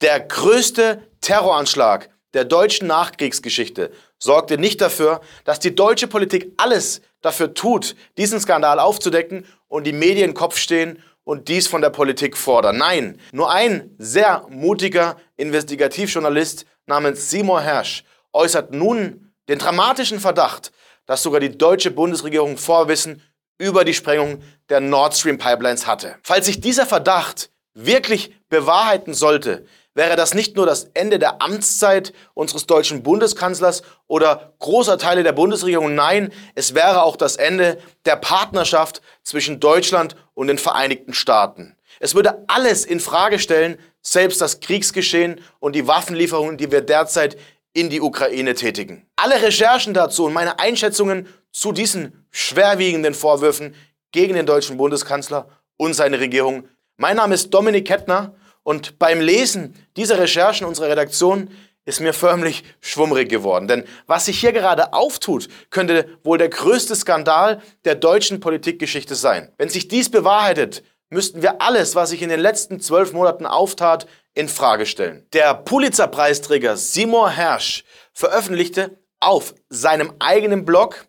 Der größte Terroranschlag der deutschen Nachkriegsgeschichte sorgte nicht dafür, dass die deutsche Politik alles dafür tut, diesen Skandal aufzudecken und die Medien Kopf stehen und dies von der Politik fordern. Nein, nur ein sehr mutiger Investigativjournalist namens Seymour Hersch äußert nun den dramatischen Verdacht, dass sogar die deutsche Bundesregierung Vorwissen über die Sprengung der Nord Stream Pipelines hatte. Falls sich dieser Verdacht wirklich bewahrheiten sollte, wäre das nicht nur das Ende der Amtszeit unseres deutschen Bundeskanzlers oder großer Teile der Bundesregierung, nein, es wäre auch das Ende der Partnerschaft zwischen Deutschland und den Vereinigten Staaten. Es würde alles in Frage stellen, selbst das Kriegsgeschehen und die Waffenlieferungen, die wir derzeit in die Ukraine tätigen. Alle Recherchen dazu und meine Einschätzungen zu diesen schwerwiegenden Vorwürfen gegen den deutschen Bundeskanzler und seine Regierung. Mein Name ist Dominik Kettner und beim Lesen dieser Recherchen unserer Redaktion ist mir förmlich schwummrig geworden. Denn was sich hier gerade auftut, könnte wohl der größte Skandal der deutschen Politikgeschichte sein. Wenn sich dies bewahrheitet, müssten wir alles, was sich in den letzten zwölf Monaten auftat, in Frage stellen. Der Pulitzer-Preisträger Seymour Hersh veröffentlichte auf seinem eigenen Blog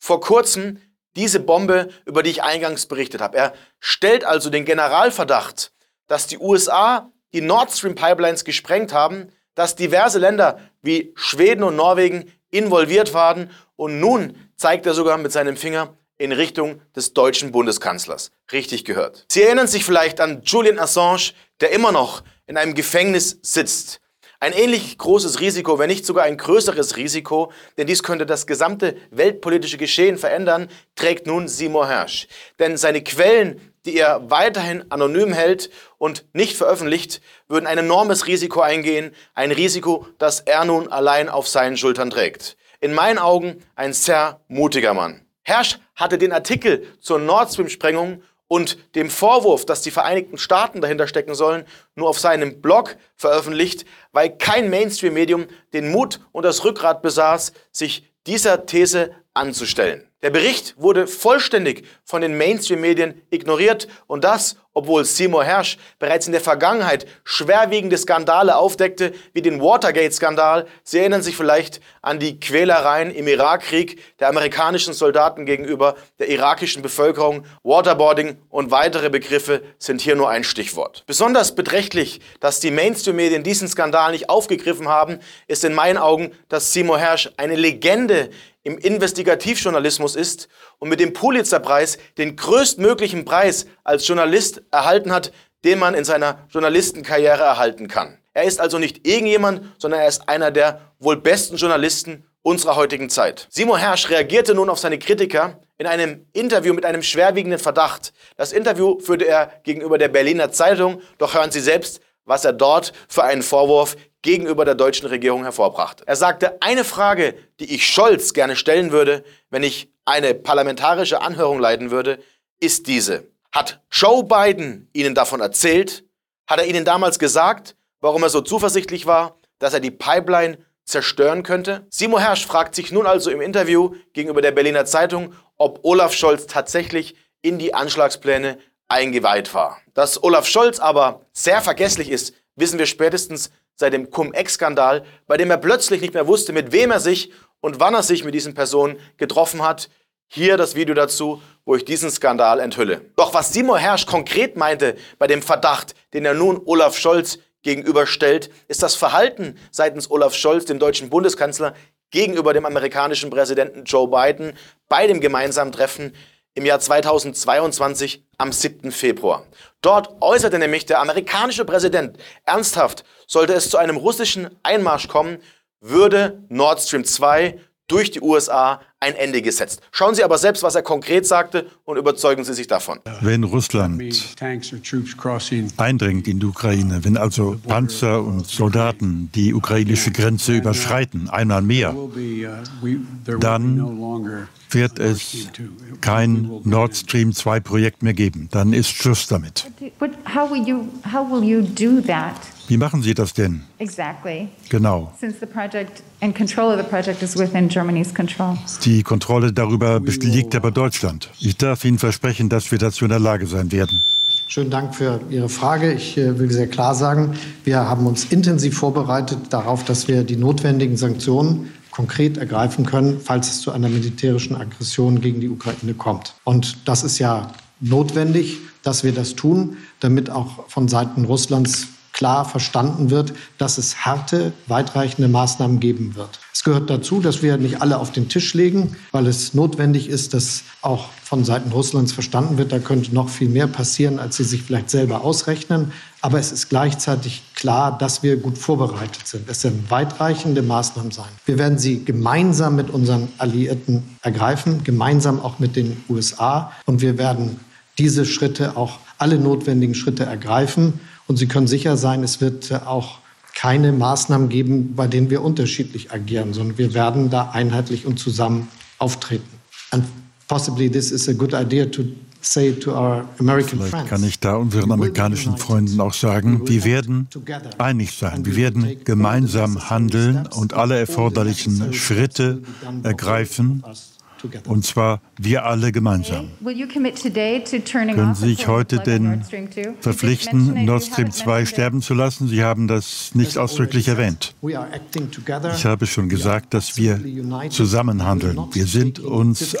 vor kurzem diese Bombe, über die ich eingangs berichtet habe. Er stellt also den Generalverdacht, dass die USA die Nord Stream Pipelines gesprengt haben, dass diverse Länder wie Schweden und Norwegen involviert waren und nun zeigt er sogar mit seinem Finger in Richtung des deutschen Bundeskanzlers. Richtig gehört. Sie erinnern sich vielleicht an Julian Assange, der immer noch in einem Gefängnis sitzt. Ein ähnlich großes Risiko, wenn nicht sogar ein größeres Risiko, denn dies könnte das gesamte weltpolitische Geschehen verändern, trägt nun Seymour Hersh. Denn seine Quellen, die er weiterhin anonym hält und nicht veröffentlicht, würden ein enormes Risiko eingehen, ein Risiko, das er nun allein auf seinen Schultern trägt. In meinen Augen ein sehr mutiger Mann. Hersch hatte den Artikel zur Nord Stream-Sprengung und dem Vorwurf, dass die Vereinigten Staaten dahinter stecken sollen, nur auf seinem Blog veröffentlicht, weil kein Mainstream-Medium den Mut und das Rückgrat besaß, sich dieser These anzustellen. Der Bericht wurde vollständig von den Mainstream-Medien ignoriert und das, obwohl Seymour Hersh bereits in der Vergangenheit schwerwiegende Skandale aufdeckte, wie den Watergate-Skandal. Sie erinnern sich vielleicht an die Quälereien im Irakkrieg der amerikanischen Soldaten gegenüber der irakischen Bevölkerung. Waterboarding und weitere Begriffe sind hier nur ein Stichwort. Besonders beträchtlich, dass die Mainstream-Medien diesen Skandal nicht aufgegriffen haben, ist in meinen Augen, dass Seymour Hersh eine Legende im Investigativjournalismus ist und mit dem Pulitzerpreis den größtmöglichen Preis als Journalist erhalten hat, den man in seiner Journalistenkarriere erhalten kann. Er ist also nicht irgendjemand, sondern er ist einer der wohl besten Journalisten unserer heutigen Zeit. Simon Hersch reagierte nun auf seine Kritiker in einem Interview mit einem schwerwiegenden Verdacht. Das Interview führte er gegenüber der Berliner Zeitung, doch hören Sie selbst, was er dort für einen Vorwurf gegenüber der deutschen Regierung hervorbrachte. Er sagte, eine Frage, die ich Scholz gerne stellen würde, wenn ich eine parlamentarische Anhörung leiten würde, ist diese. Hat Joe Biden Ihnen davon erzählt? Hat er Ihnen damals gesagt, warum er so zuversichtlich war, dass er die Pipeline zerstören könnte? Simo Hersch fragt sich nun also im Interview gegenüber der Berliner Zeitung, ob Olaf Scholz tatsächlich in die Anschlagspläne eingeweiht war. Dass Olaf Scholz aber sehr vergesslich ist, wissen wir spätestens seit dem Cum-Ex-Skandal, bei dem er plötzlich nicht mehr wusste, mit wem er sich und wann er sich mit diesen Personen getroffen hat. Hier das Video dazu, wo ich diesen Skandal enthülle. Doch was Simon Hersch konkret meinte bei dem Verdacht, den er nun Olaf Scholz gegenüberstellt, ist das Verhalten seitens Olaf Scholz, dem deutschen Bundeskanzler, gegenüber dem amerikanischen Präsidenten Joe Biden bei dem gemeinsamen Treffen im Jahr 2022 am 7. Februar. Dort äußerte nämlich der amerikanische Präsident ernsthaft, sollte es zu einem russischen Einmarsch kommen, würde Nord Stream 2 durch die USA ein Ende gesetzt. Schauen Sie aber selbst, was er konkret sagte und überzeugen Sie sich davon. Wenn Russland eindringt in die Ukraine, wenn also Panzer und Soldaten die ukrainische Grenze überschreiten, einmal mehr, dann wird es kein Nord Stream 2 Projekt mehr geben. Dann ist Schluss damit. How will you, how will you do that? Wie machen Sie das denn? Exactly. Genau. Since the project and control of the project is within Germany's control. Die Kontrolle darüber liegt aber Deutschland. Ich darf Ihnen versprechen, dass wir dazu in der Lage sein werden. Schönen Dank für Ihre Frage. Ich äh, will sehr klar sagen, wir haben uns intensiv vorbereitet darauf, dass wir die notwendigen Sanktionen konkret ergreifen können, falls es zu einer militärischen Aggression gegen die Ukraine kommt. Und das ist ja notwendig, dass wir das tun, damit auch von Seiten Russlands klar verstanden wird, dass es harte, weitreichende Maßnahmen geben wird. Es gehört dazu, dass wir nicht alle auf den Tisch legen, weil es notwendig ist, dass auch von Seiten Russlands verstanden wird, da könnte noch viel mehr passieren, als sie sich vielleicht selber ausrechnen. Aber es ist gleichzeitig klar, dass wir gut vorbereitet sind. Es werden weitreichende Maßnahmen sein. Wir werden sie gemeinsam mit unseren Alliierten ergreifen, gemeinsam auch mit den USA. Und wir werden diese Schritte auch alle notwendigen Schritte ergreifen. Und Sie können sicher sein, es wird äh, auch keine Maßnahmen geben, bei denen wir unterschiedlich agieren, sondern wir werden da einheitlich und zusammen auftreten. And possibly this is a good idea to say to our American Vielleicht friends. kann ich da unseren amerikanischen Freunden auch sagen, wir werden einig sein, wir werden gemeinsam handeln und alle erforderlichen Schritte ergreifen, und zwar wir alle gemeinsam. Können Sie sich heute denn verpflichten, Nord Stream 2 sterben zu lassen? Sie haben das nicht ausdrücklich erwähnt. Ich habe schon gesagt, dass wir zusammen handeln. Wir sind uns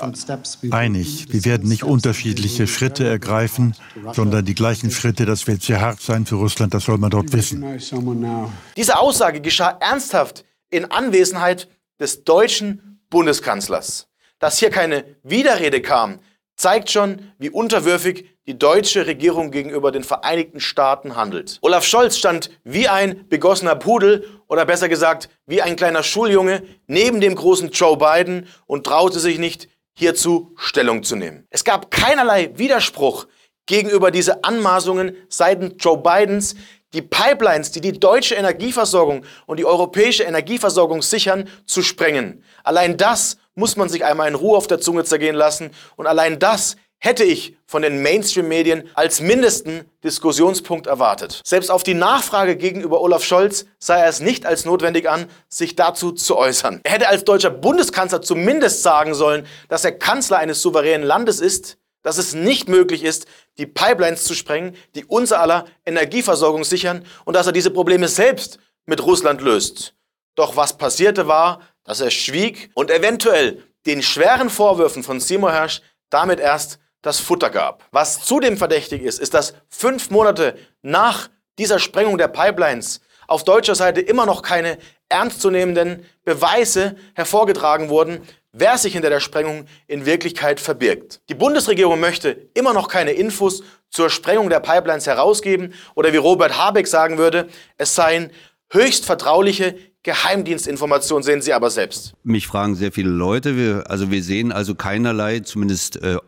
einig. Wir werden nicht unterschiedliche Schritte ergreifen, sondern die gleichen Schritte. Das wird sehr hart sein für Russland, das soll man dort wissen. Diese Aussage geschah ernsthaft in Anwesenheit des deutschen Bundeskanzlers. Dass hier keine Widerrede kam, zeigt schon, wie unterwürfig die deutsche Regierung gegenüber den Vereinigten Staaten handelt. Olaf Scholz stand wie ein begossener Pudel oder besser gesagt wie ein kleiner Schuljunge neben dem großen Joe Biden und traute sich nicht, hierzu Stellung zu nehmen. Es gab keinerlei Widerspruch gegenüber diese Anmaßungen seitens Joe Bidens, die Pipelines, die die deutsche Energieversorgung und die europäische Energieversorgung sichern, zu sprengen. Allein das muss man sich einmal in Ruhe auf der Zunge zergehen lassen. Und allein das hätte ich von den Mainstream-Medien als mindesten Diskussionspunkt erwartet. Selbst auf die Nachfrage gegenüber Olaf Scholz sah er es nicht als notwendig an, sich dazu zu äußern. Er hätte als deutscher Bundeskanzler zumindest sagen sollen, dass er Kanzler eines souveränen Landes ist, dass es nicht möglich ist, die Pipelines zu sprengen, die unser aller Energieversorgung sichern und dass er diese Probleme selbst mit Russland löst. Doch was passierte war, dass er schwieg und eventuell den schweren Vorwürfen von Seymour Hersh damit erst das Futter gab. Was zudem verdächtig ist, ist, dass fünf Monate nach dieser Sprengung der Pipelines auf deutscher Seite immer noch keine ernstzunehmenden Beweise hervorgetragen wurden, wer sich hinter der Sprengung in Wirklichkeit verbirgt. Die Bundesregierung möchte immer noch keine Infos zur Sprengung der Pipelines herausgeben oder wie Robert Habeck sagen würde, es seien höchst vertrauliche Geheimdienstinformation sehen Sie aber selbst. Mich fragen sehr viele Leute. Wir, also wir sehen also keinerlei, zumindest äh,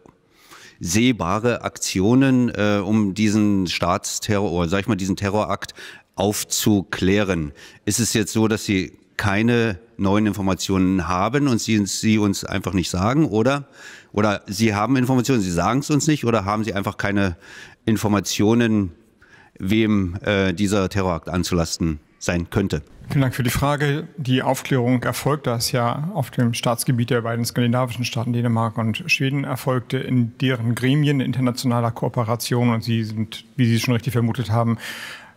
sehbare Aktionen, äh, um diesen Staatsterror, sag ich mal, diesen Terrorakt aufzuklären. Ist es jetzt so, dass Sie keine neuen Informationen haben und Sie, Sie uns einfach nicht sagen, oder? Oder Sie haben Informationen, Sie sagen es uns nicht, oder haben Sie einfach keine Informationen, wem äh, dieser Terrorakt anzulasten sein könnte? Vielen Dank für die Frage. Die Aufklärung erfolgt das ja auf dem Staatsgebiet der beiden skandinavischen Staaten Dänemark und Schweden erfolgte in deren Gremien internationaler Kooperation und sie sind, wie Sie schon richtig vermutet haben,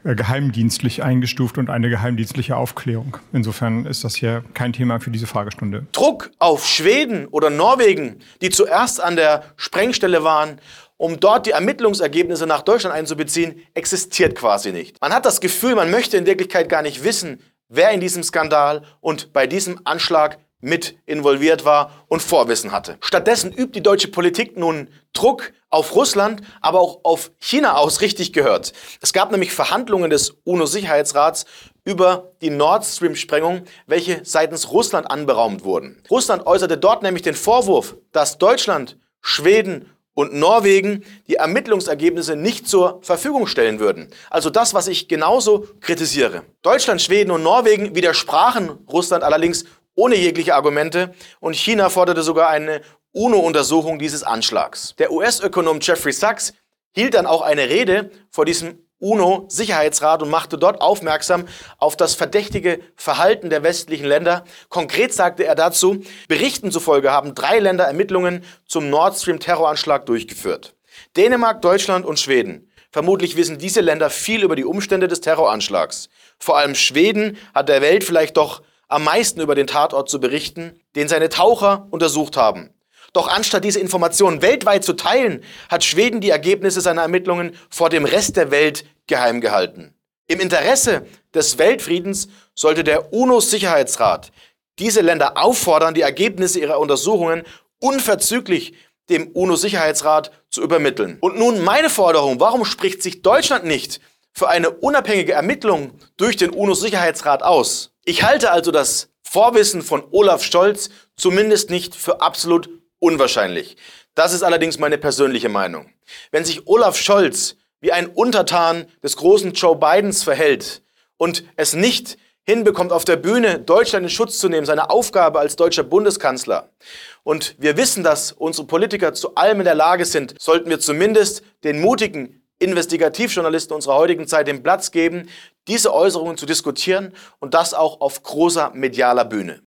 geheimdienstlich eingestuft und eine geheimdienstliche Aufklärung. Insofern ist das hier kein Thema für diese Fragestunde. Druck auf Schweden oder Norwegen, die zuerst an der Sprengstelle waren, um dort die Ermittlungsergebnisse nach Deutschland einzubeziehen, existiert quasi nicht. Man hat das Gefühl, man möchte in Wirklichkeit gar nicht wissen, wer in diesem Skandal und bei diesem Anschlag mit involviert war und Vorwissen hatte. Stattdessen übt die deutsche Politik nun Druck auf Russland, aber auch auf China aus, richtig gehört. Es gab nämlich Verhandlungen des UNO-Sicherheitsrats über die Nord Stream-Sprengung, welche seitens Russland anberaumt wurden. Russland äußerte dort nämlich den Vorwurf, dass Deutschland, Schweden und Norwegen die Ermittlungsergebnisse nicht zur Verfügung stellen würden. Also das, was ich genauso kritisiere. Deutschland, Schweden und Norwegen widersprachen Russland allerdings ohne jegliche Argumente und China forderte sogar eine UNO-Untersuchung dieses Anschlags. Der US-Ökonom Jeffrey Sachs hielt dann auch eine Rede vor diesem UNO-Sicherheitsrat und machte dort aufmerksam auf das verdächtige Verhalten der westlichen Länder. Konkret sagte er dazu, Berichten zufolge haben drei Länder Ermittlungen zum Nord Stream-Terroranschlag durchgeführt. Dänemark, Deutschland und Schweden. Vermutlich wissen diese Länder viel über die Umstände des Terroranschlags. Vor allem Schweden hat der Welt vielleicht doch am meisten über den Tatort zu berichten, den seine Taucher untersucht haben. Doch anstatt diese Informationen weltweit zu teilen, hat Schweden die Ergebnisse seiner Ermittlungen vor dem Rest der Welt geheim gehalten. Im Interesse des Weltfriedens sollte der UNO-Sicherheitsrat diese Länder auffordern, die Ergebnisse ihrer Untersuchungen unverzüglich dem UNO-Sicherheitsrat zu übermitteln. Und nun meine Forderung, warum spricht sich Deutschland nicht für eine unabhängige Ermittlung durch den UNO-Sicherheitsrat aus? Ich halte also das Vorwissen von Olaf Scholz zumindest nicht für absolut unwahrscheinlich. Das ist allerdings meine persönliche Meinung. Wenn sich Olaf Scholz wie ein Untertan des großen Joe Bidens verhält und es nicht hinbekommt, auf der Bühne Deutschland in Schutz zu nehmen, seine Aufgabe als deutscher Bundeskanzler. Und wir wissen, dass unsere Politiker zu allem in der Lage sind, sollten wir zumindest den mutigen Investigativjournalisten unserer heutigen Zeit den Platz geben, diese Äußerungen zu diskutieren und das auch auf großer medialer Bühne.